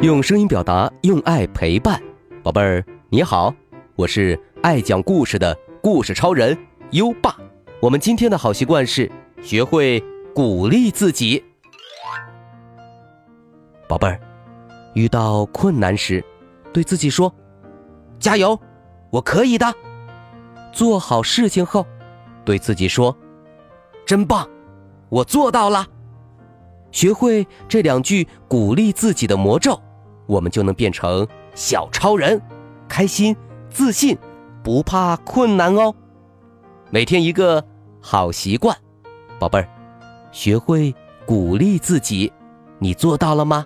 用声音表达，用爱陪伴，宝贝儿你好，我是爱讲故事的故事超人优爸。我们今天的好习惯是学会鼓励自己。宝贝儿，遇到困难时，对自己说：“加油，我可以的。”做好事情后，对自己说：“真棒，我做到了。”学会这两句鼓励自己的魔咒，我们就能变成小超人，开心、自信，不怕困难哦。每天一个好习惯，宝贝儿，学会鼓励自己，你做到了吗？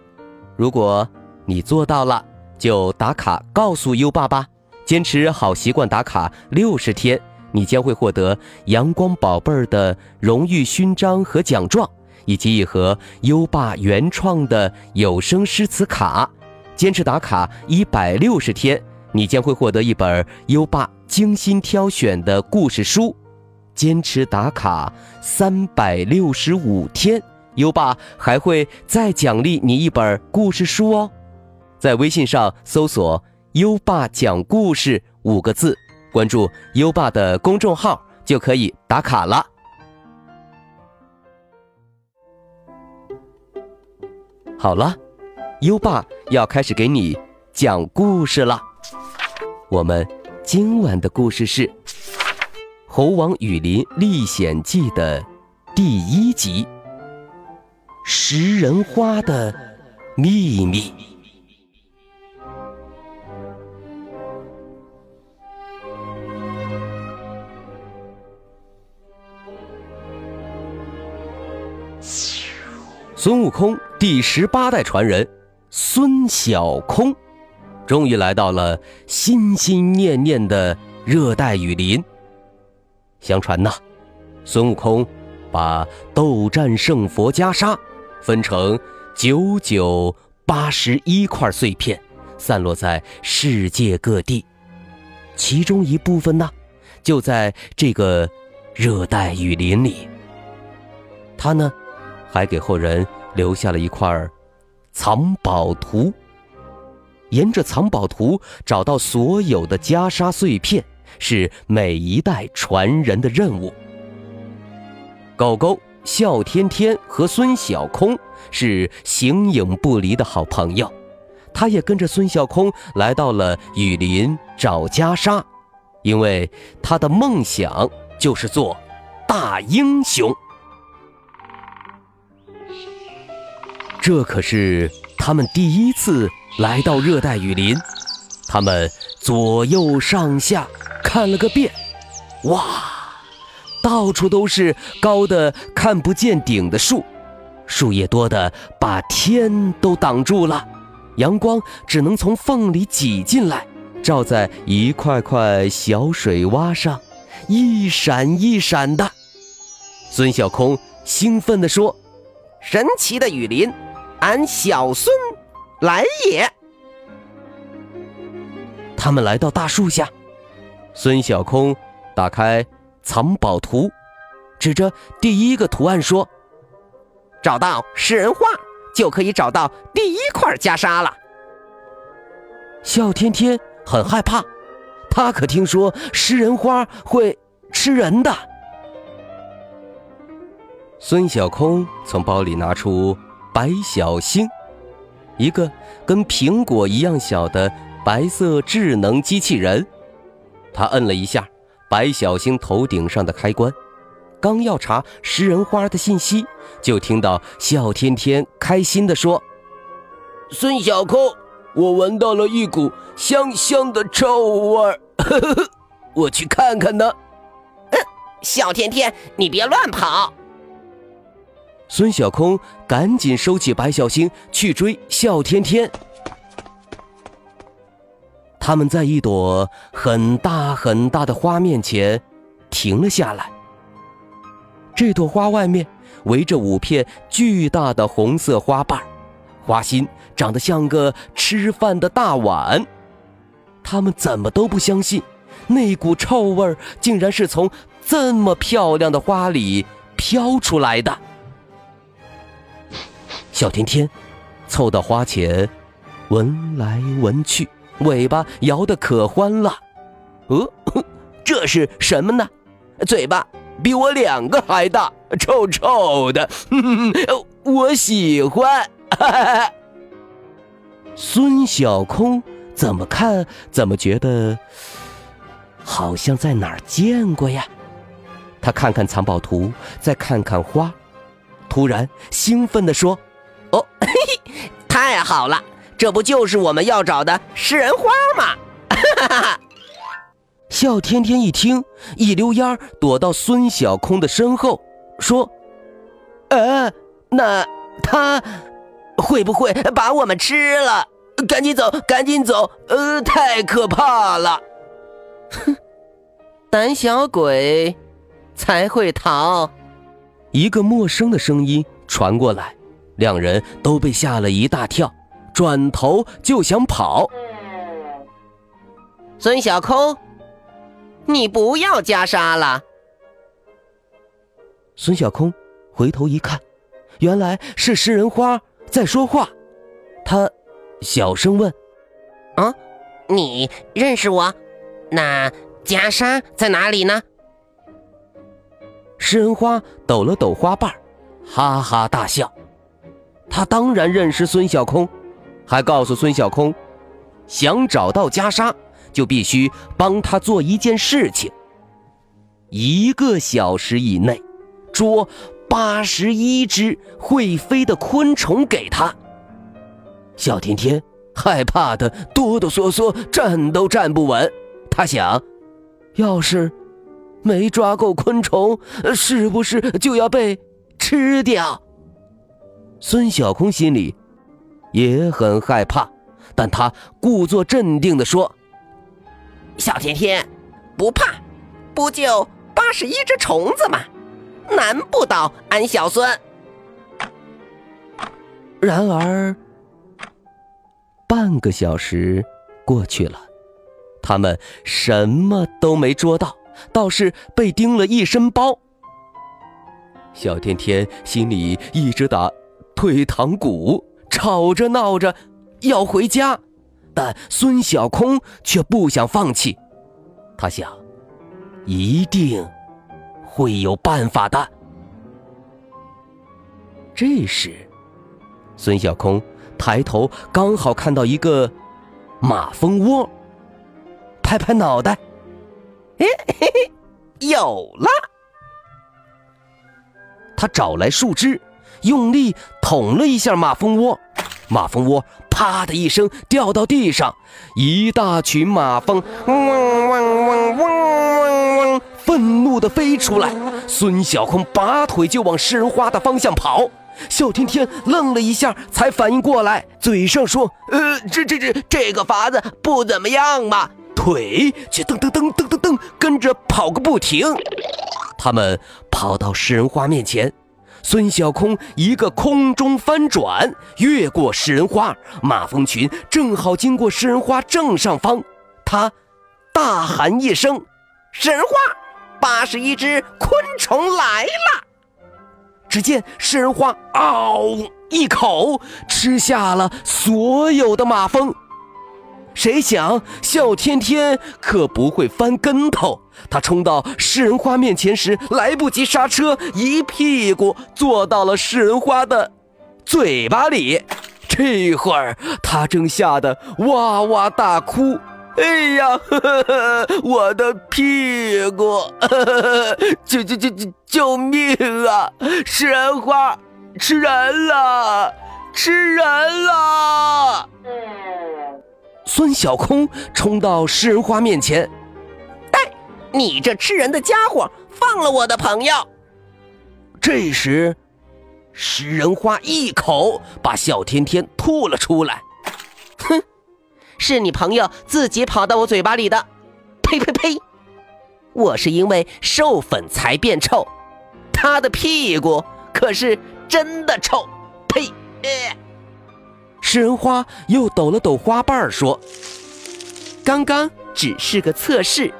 如果你做到了，就打卡告诉优爸吧。坚持好习惯打卡六十天，你将会获得阳光宝贝儿的荣誉勋章和奖状。以及一盒优爸原创的有声诗词卡，坚持打卡一百六十天，你将会获得一本优爸精心挑选的故事书；坚持打卡三百六十五天，优爸还会再奖励你一本故事书哦。在微信上搜索“优爸讲故事”五个字，关注优爸的公众号就可以打卡了。好了，优爸要开始给你讲故事了。我们今晚的故事是《猴王雨林历险记》的第一集《食人花的秘密》。孙悟空第十八代传人孙小空，终于来到了心心念念的热带雨林。相传呐，孙悟空把斗战胜佛袈裟分成九九八十一块碎片，散落在世界各地。其中一部分呢，就在这个热带雨林里。他呢？还给后人留下了一块藏宝图。沿着藏宝图找到所有的袈裟碎片，是每一代传人的任务。狗狗笑天天和孙小空是形影不离的好朋友，他也跟着孙小空来到了雨林找袈裟，因为他的梦想就是做大英雄。这可是他们第一次来到热带雨林，他们左右上下看了个遍，哇，到处都是高的看不见顶的树，树叶多的把天都挡住了，阳光只能从缝里挤进来，照在一块块小水洼上，一闪一闪的。孙小空兴奋地说：“神奇的雨林！”俺小孙来也。他们来到大树下，孙小空打开藏宝图，指着第一个图案说：“找到食人花，就可以找到第一块袈裟了。”笑天天很害怕，他可听说食人花会吃人的。孙小空从包里拿出。白小星，一个跟苹果一样小的白色智能机器人。他摁了一下白小星头顶上的开关，刚要查食人花的信息，就听到笑天天开心地说：“孙小空，我闻到了一股香香的臭味儿，我去看看呢。”笑天天，你别乱跑。孙小空赶紧收起白小星，去追笑天天。他们在一朵很大很大的花面前停了下来。这朵花外面围着五片巨大的红色花瓣，花心长得像个吃饭的大碗。他们怎么都不相信，那股臭味竟然是从这么漂亮的花里飘出来的。小天天凑到花前，闻来闻去，尾巴摇得可欢了。呃，这是什么呢？嘴巴比我两个还大，臭臭的，我喜欢。孙小空怎么看怎么觉得好像在哪儿见过呀？他看看藏宝图，再看看花，突然兴奋地说：“，嘿 太好了！这不就是我们要找的食人花吗？”哈哈哈！笑天天一听，一溜烟儿躲到孙小空的身后，说：“呃，那他会不会把我们吃了？赶紧走，赶紧走！呃，太可怕了！”哼，胆小鬼。才会逃！一个陌生的声音传过来，两人都被吓了一大跳，转头就想跑。孙小空，你不要袈裟了。孙小空回头一看，原来是食人花在说话。他小声问：“啊，你认识我？那袈裟在哪里呢？”食人花抖了抖花瓣，哈哈大笑。他当然认识孙小空，还告诉孙小空，想找到袈裟，就必须帮他做一件事情：一个小时以内捉八十一只会飞的昆虫给他。小甜甜害怕的哆哆嗦嗦，站都站不稳。他想，要是……没抓够昆虫，是不是就要被吃掉？孙小空心里也很害怕，但他故作镇定地说：“小甜甜，不怕，不就八十一只虫子吗？难不倒俺小孙。”然而，半个小时过去了，他们什么都没捉到。倒是被叮了一身包，小甜甜心里一直打退堂鼓，吵着闹着要回家，但孙小空却不想放弃。他想，一定会有办法的。这时，孙小空抬头刚好看到一个马蜂窝，拍拍脑袋。哎嘿嘿，有了！他找来树枝，用力捅了一下马蜂窝，马蜂窝啪的一声掉到地上，一大群马蜂嗡嗡嗡嗡嗡嗡，愤怒的飞出来。孙小空拔腿就往食人花的方向跑，小天天愣了一下，才反应过来，嘴上说：“呃，这这这这个法子不怎么样嘛。”腿却噔噔噔噔噔噔跟着跑个不停。他们跑到食人花面前，孙小空一个空中翻转，越过食人花，马蜂群正好经过食人花正上方。他大喊一声：“食人花，八十一只昆虫来了！”只见食人花嗷一口吃下了所有的马蜂。谁想笑天天可不会翻跟头，他冲到食人花面前时来不及刹车，一屁股坐到了食人花的嘴巴里。这会儿他正吓得哇哇大哭：“哎呀，呵呵我的屁股！呵呵救救救救救命啊！食人花吃人了，吃人了！”孙小空冲到食人花面前，“哎，你这吃人的家伙，放了我的朋友！”这时，食人花一口把小天天吐了出来，“哼，是你朋友自己跑到我嘴巴里的！呸呸呸！我是因为授粉才变臭，他的屁股可是真的臭！呸！”食人花又抖了抖花瓣，说：“刚刚只是个测试，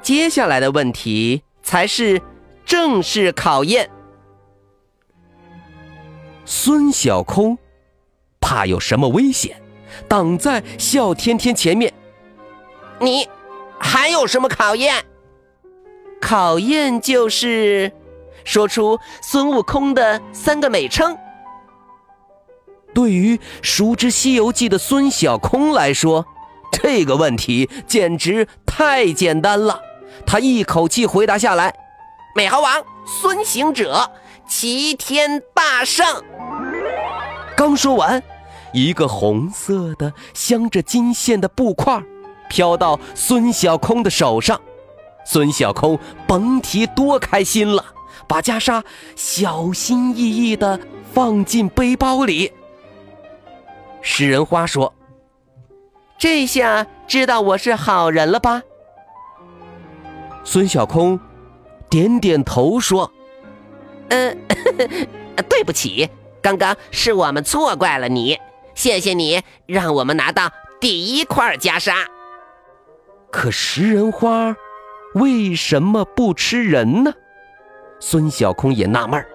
接下来的问题才是正式考验。”孙小空怕有什么危险，挡在笑天天前面。你还有什么考验？考验就是说出孙悟空的三个美称。对于熟知《西游记》的孙小空来说，这个问题简直太简单了。他一口气回答下来：“美猴王孙行者，齐天大圣。”刚说完，一个红色的镶着金线的布块飘到孙小空的手上。孙小空甭提多开心了，把袈裟小心翼翼地放进背包里。食人花说：“这下知道我是好人了吧？”孙小空点点头说：“嗯，对不起，刚刚是我们错怪了你。谢谢你让我们拿到第一块袈裟。”可食人花为什么不吃人呢？孙小空也纳闷儿。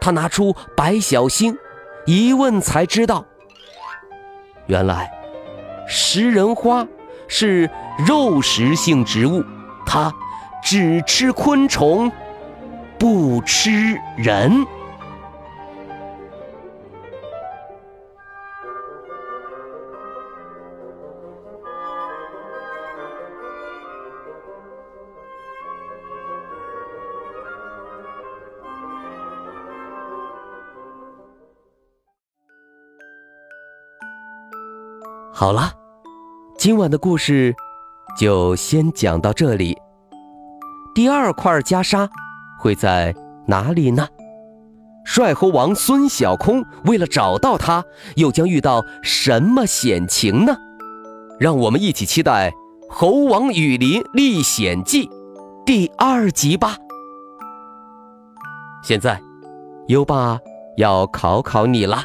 他拿出白小星，一问才知道。原来，食人花是肉食性植物，它只吃昆虫，不吃人。好了，今晚的故事就先讲到这里。第二块袈裟会在哪里呢？帅猴王孙小空为了找到它，又将遇到什么险情呢？让我们一起期待《猴王雨林历险记》第二集吧。现在，优爸要考考你了，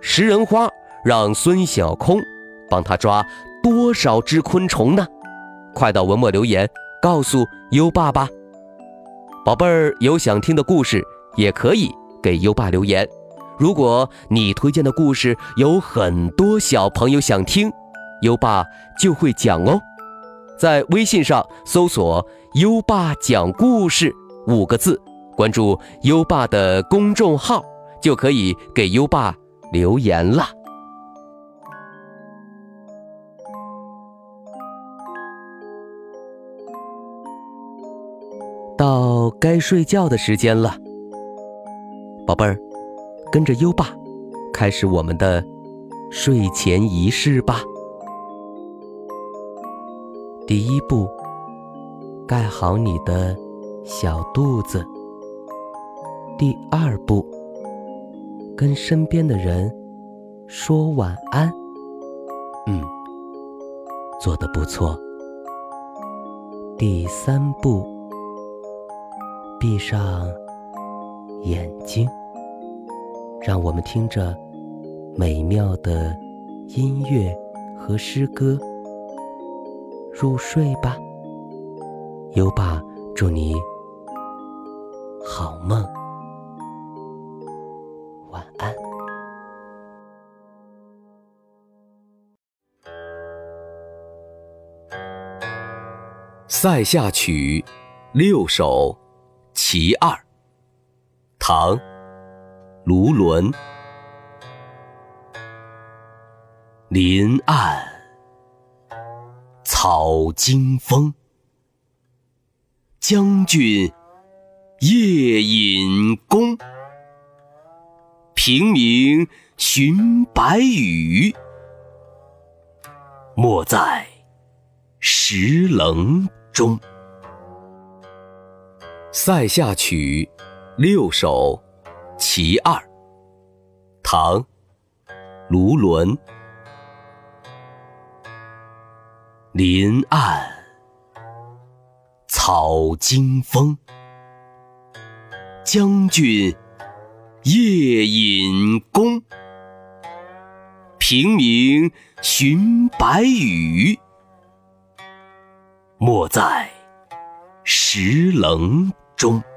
食人花。让孙小空帮他抓多少只昆虫呢？快到文末留言告诉优爸吧。宝贝儿有想听的故事，也可以给优爸留言。如果你推荐的故事有很多小朋友想听，优爸就会讲哦。在微信上搜索“优爸讲故事”五个字，关注优爸的公众号，就可以给优爸留言了。该睡觉的时间了，宝贝儿，跟着优爸开始我们的睡前仪式吧。第一步，盖好你的小肚子。第二步，跟身边的人说晚安。嗯，做的不错。第三步。闭上眼睛，让我们听着美妙的音乐和诗歌入睡吧。优爸，祝你好梦，晚安。《塞下曲六首》。其二，唐·卢纶。林暗草惊风，将军夜引弓。平明寻白羽，没在石棱中。《塞下曲六首·其二》唐·卢纶。林暗草惊风，将军夜引弓。平明寻白羽，没在石棱。中。